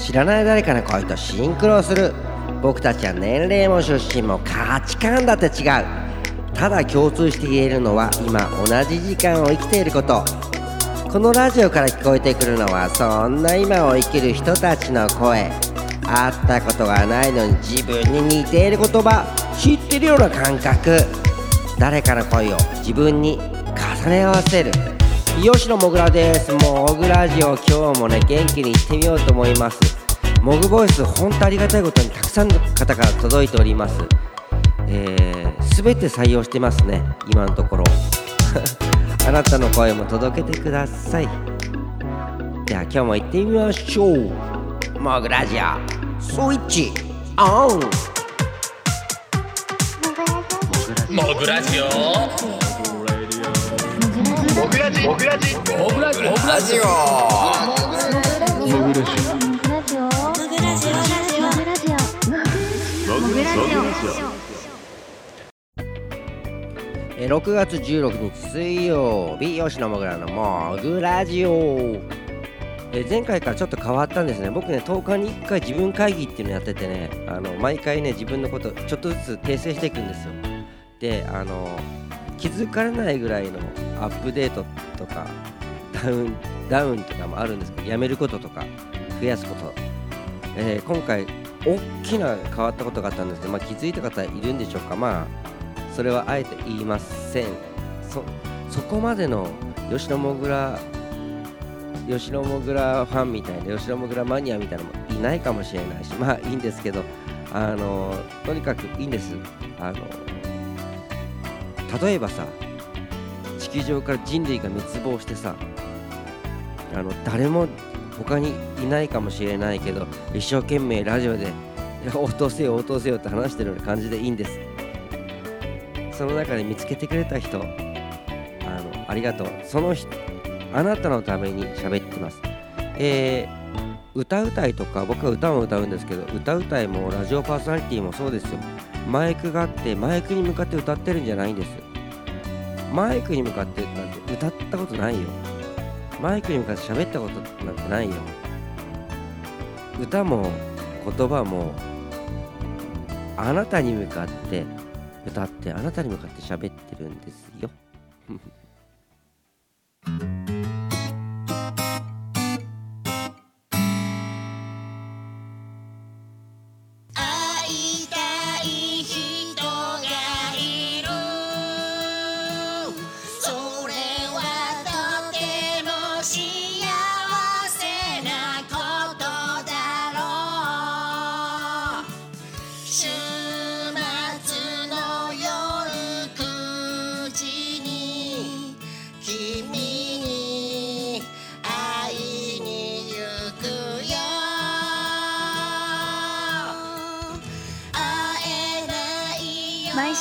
知らない誰かの声とシンクロする。僕たちは年齢も出身も価値観だって違う。ただ共通して言えるのは今同じ時間を生きていること。このラジオから聞こえてくるのはそんな今を生きる人たちの声。会ったことがないのに自分に似ている言葉。知ってるような感覚。誰かの声を自分に重ね合わせる。吉野もぐらです。もぐラジオ。今日もね元気に行ってみようと思います。モグボイス本当ありがたいことにたくさんの方から届いております。えー、全て採用してますね今のところ。あなたの声も届けてください。では今日も行ってみましょう。モグラジオスイッチオン。モグラジオ。モグラジ。モグラジモグラジ。モグラジオえー6月16日水曜日吉野もぐらのモグラジオ。え前回からちょっと変わったんですね。僕ね10日に1回自分会議っていうのやっててねあの毎回ね自分のことちょっとずつ訂正していくんですよ。であの気づかれないぐらいのアップデートとかダウンダウンとかもあるんですけどやめることとか増やすこと、えー今回大きな変わったことがあったんですけど、まあ、気づいた方いるんでしょうか。まあそれはあえて言いません。そそこまでの吉野もぐら吉野もぐらファンみたいな吉野もぐらマニアみたいなのもいないかもしれないしまあいいんですけどあのとにかくいいんです。あの例えばさ地球上から人類が滅亡してさあの誰も他にいないかもしれないけど一生懸命ラジオでいや応答せよ応答せよって話してるような感じでいいんです。その中で見つけてくれた人あのありがとう。その人あなたのために喋ってます。えー歌うたいとか僕は歌も歌うんですけど歌うたいもラジオパーソナリティもそうですよ。マイクがあってマイクに向かって歌ってるんじゃないんです。マイクに向かってなんて歌ったことないよ。マイクに向かって喋ったことなんてないよ。歌も言葉もあなたに向かって歌ってあなたに向かって喋ってるんですよ。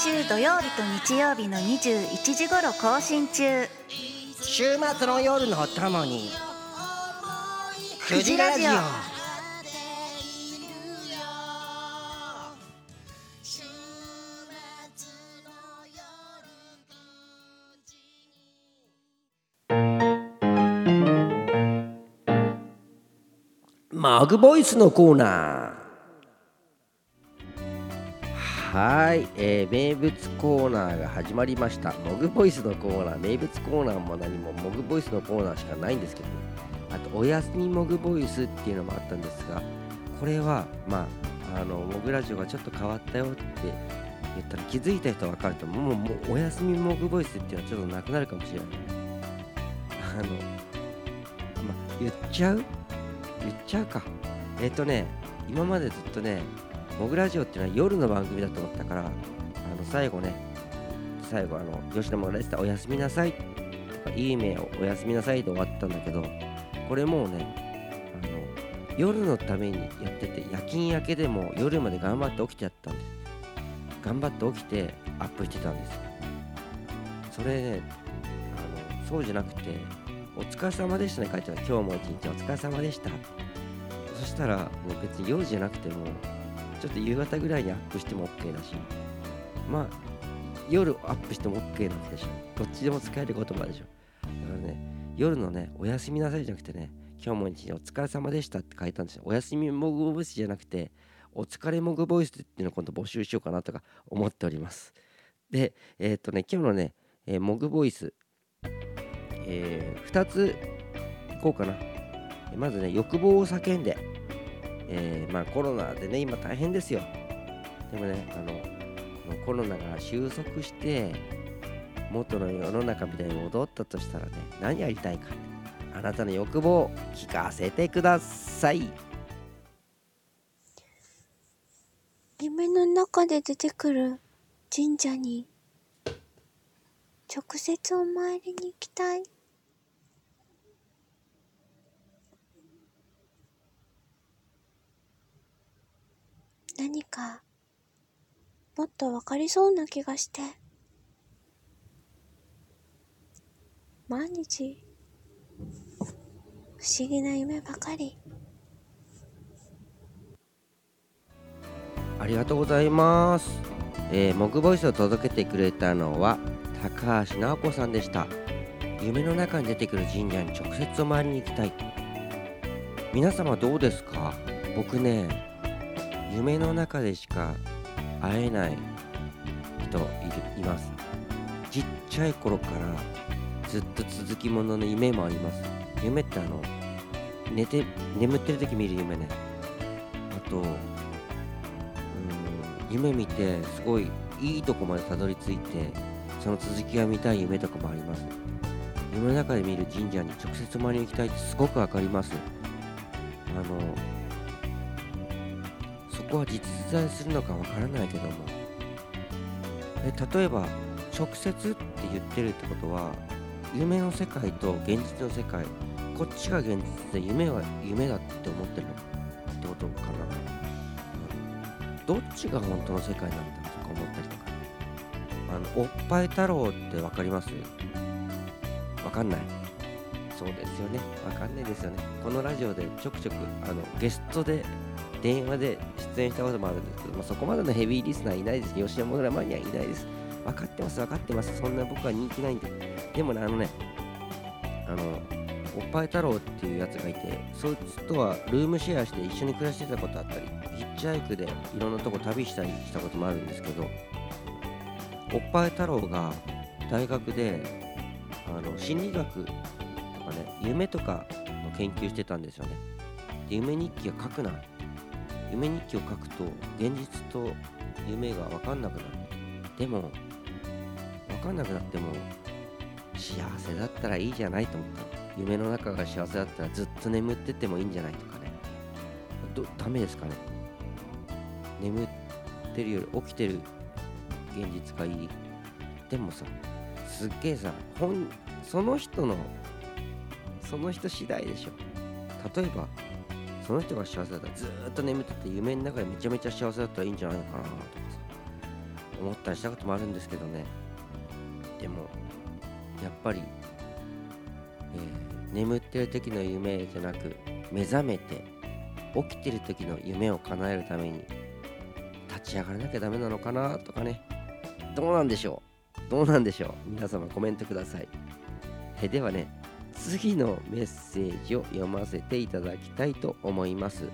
週土曜日と日曜日の21時頃更新中。週末の夜のともにくじラジオ。週末の夜9時マグボイスのコーナーはい、えー名物コーナーが始まりました。モグボイスのコーナー。名物コーナーも何もモグボイスのコーナーしかないんですけどね。あとおやすみモグボイスっていうのもあったんですがこれはまああのモグラジオがちょっと変わったよって言ったら気づいた人は分かると思う。もうもうおやすみモグボイスっていうのはちょっとなくなるかもしれない。あの、ま、言っちゃう？言っちゃうか。えっ、とね今までずっとねモグラジオっていうのは夜の番組だと思ったからあの最後ね最後あの吉野もらってたおやすみなさい。とかいい目をおやすみなさいで終わったんだけどこれもうねあの夜のためにやってて夜勤明けでも夜まで頑張って起きてやったんです頑張って起きてアップしてたんです。それねあのそうじゃなくてお疲れ様でしたね書いてある。今日も一日お疲れ様でした。そしたらもう別に夜じゃなくてもちょっと夕方ぐらいにアップしても OK だしまあ夜アップしても OK なわけでしょ。どっちでも使える言葉でしょ。だからね夜のねおやすみなさいじゃなくてね今日も一日お疲れ様でしたって書いたんですよ。お休みモグボイスじゃなくてお疲れモグボイスっていうのを今度募集しようかなとか思っております。でえっ、とね今日のね、えーモグボイス、え2ついこうかな。まずね欲望を叫んで、えーまあコロナでね今大変ですよ。でもねあのこのコロナが収束して元の世の中みたいに戻ったとしたらね何やりたいか。あなたの欲望を聞かせてください。夢の中で出てくる神社に直接お参りに行きたい。何かもっとわかりそうな気がして。毎日不思議な夢ばかり。ありがとうございます、えー、モグボイスを届けてくれたのは高橋直子さんでした。夢の中に出てくる神社に直接お参りに行きたい。皆様どうですか？僕ね夢の中でしか会えない人います。ちっちゃい頃からずっと続きものの夢もあります。夢ってあの寝て眠ってる時見る夢ね。あとうん夢見てすごいいいとこまでたどり着いてその続きが見たい夢とかもあります。夢の中で見る神社に直接お参りに行きたいってすごくわかります。あのこは実在するのかわからないけども。え例えば直接って言ってるってことは夢の世界と現実の世界こっちが現実で夢は夢だって思ってるの？ってことかな。うんどっちが本当の世界なんだとか思ったりとか。あのおっぱい太郎って分かります？わかんない。そうですよね。わかんないですよね。このラジオでちょくちょくあのゲストで電話で出演したこともあるんですけど、まあ、そこまでのヘビーリスナーいないです。吉山村前にはいないです。分かってます分かってます。そんな僕は人気ないんで。でもねあのねあのおっぱい太郎っていうやつがいてそいつとはルームシェアして一緒に暮らしてたことあったりヒッチハイクでいろんなとこ旅したりしたこともあるんですけどおっぱい太郎が大学であの心理学とかね夢とかの研究してたんですよね。で夢日記を書くな夢日記を書くと現実と夢が分かんなくなるでも分かんなくなっても幸せだったらいいじゃないと思った。夢の中が幸せだったらずっと眠っててもいいんじゃないとかね。どダメですかね。眠ってるより起きてる現実がいい。でもさすっげえさ本その人のその人次第でしょ。例えばその人が幸せだったらずっと眠ってて夢の中でめちゃめちゃ幸せだったらいいんじゃないのかなとか思ったりしたこともあるんですけどね。でもやっぱり、えー眠ってる時の夢じゃなく目覚めて起きてる時の夢を叶えるために立ち上がらなきゃダメなのかなとかね。どうなんでしょう？どうなんでしょう？皆様コメントください。えではね次のメッセージを読ませていただきたいと思います、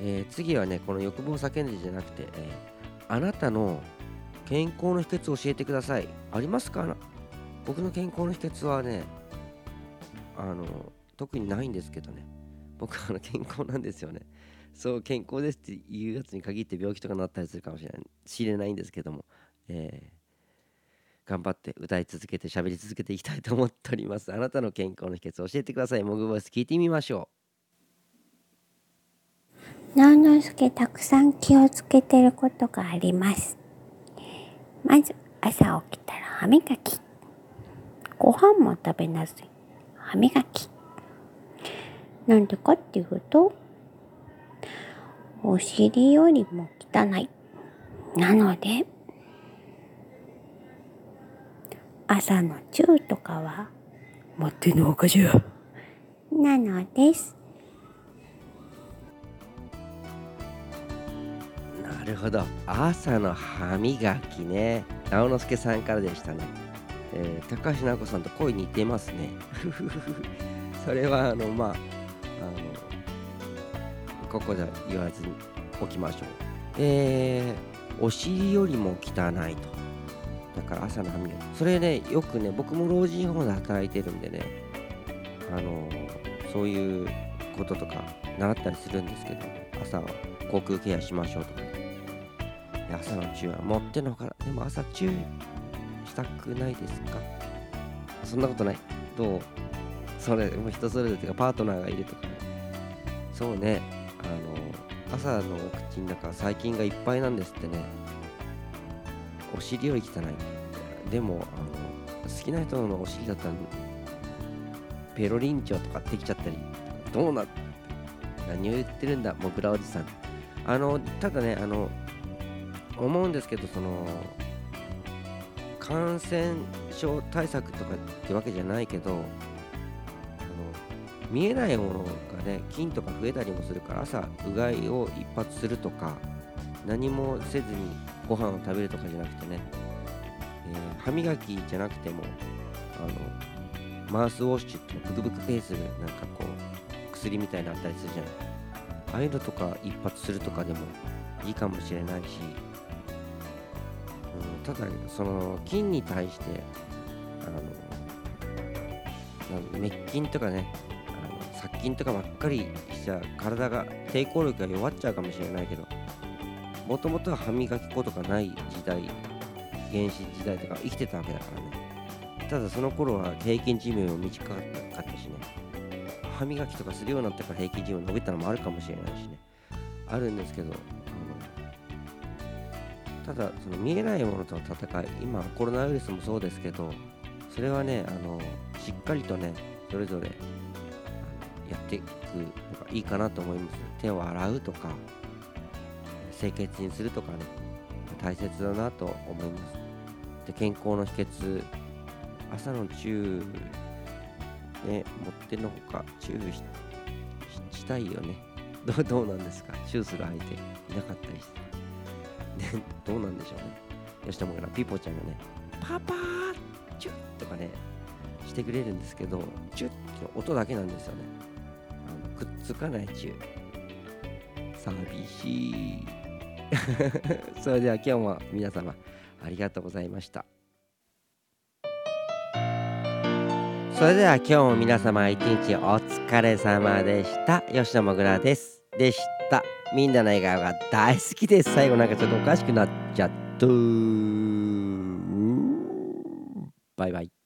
えー次はねこの欲望を叫んでじゃなくて、えーあなたの健康の秘訣を教えてください。ありますか僕の健康の秘訣はねあの特にないんですけどね。僕はあの健康なんですよね。そう健康ですっていうやつに限って病気とかなったりするかもしれない知れないんですけども、え頑張って歌い続けて喋り続けていきたいと思っておりますあなたの健康の秘訣を教えてくださいモグボイス聞いてみましょなおのすけたくさん気をつけてることがあります。まず朝起きたら歯磨き。ご飯も食べなずい。歯磨き。なんでかっていうと、お尻よりも汚い。なので、朝のチューとかは、もってのほかじゃ。なのです。うなるほど。朝の歯磨きね。直之助さんからでしたね、えー高橋直子さんと声似てますね。それはあのまああのここでは言わずにおきましょう。えー、お尻よりも汚いとだから朝の歯磨き。それねよくね僕も老人ホームで働いてるんでねあのそういうこととか習ったりするんですけど朝は口腔ケアしましょうとかね。朝のチューは持ってんのかな。でも朝チューしたくないですか？そんなことない。どう？それも人それぞれというかパートナーがいるとかね。そうね。あの朝のお口の中は細菌がいっぱいなんですってね。お尻より汚いでもあの好きな人のお尻だったらペロリンチョとかできちゃったりどうな何を言ってるんだモグラおじさんあのただねあの思うんですけどその感染症対策とかってわけじゃないけどあの見えないものがね菌とか増えたりもするから朝う。がいを一発するとか何もせずにご飯を食べるとかじゃなくてね、えー歯磨きじゃなくてもあのマウスウォッシュっていうブクブクペースなんかこう薬みたいなのあったりするじゃないああいうのとか一発するとかでもいいかもしれないし、うん、ただその菌に対してあの滅菌とかねあの殺菌とかばっかりしちゃ体が抵抗力が弱っちゃうかもしれないけど。もともとは歯磨き粉とかない時代原始時代とか生きてたわけだからね。ただその頃は平均寿命も短かったしね。歯磨きとかするようになってから平均寿命伸びたのもあるかもしれないしね。あるんですけどあのただその見えないものとの戦い今コロナウイルスもそうですけどそれはねあのしっかりとねそれぞれやっていくのがいいかなと思います。手を洗うとか清潔にするとかね大切だなと思います。で健康の秘訣朝のチューね持ってのほかチューしししたいよね。どうどうなんですか？チューする相手いなかったりして。ねどうなんでしょうね。吉田もがピーポちゃんがねパパーチュッとかねしてくれるんですけどチュッって音だけなんですよね。あのくっつかないチュー。寂しい それでは今日も皆様ありがとうございました。それでは今日も皆様一日お疲れ様でした。吉野もぐらです。でした。みんなの笑顔が大好きです。最後なんかちょっとおかしくなっちゃったバイバイ。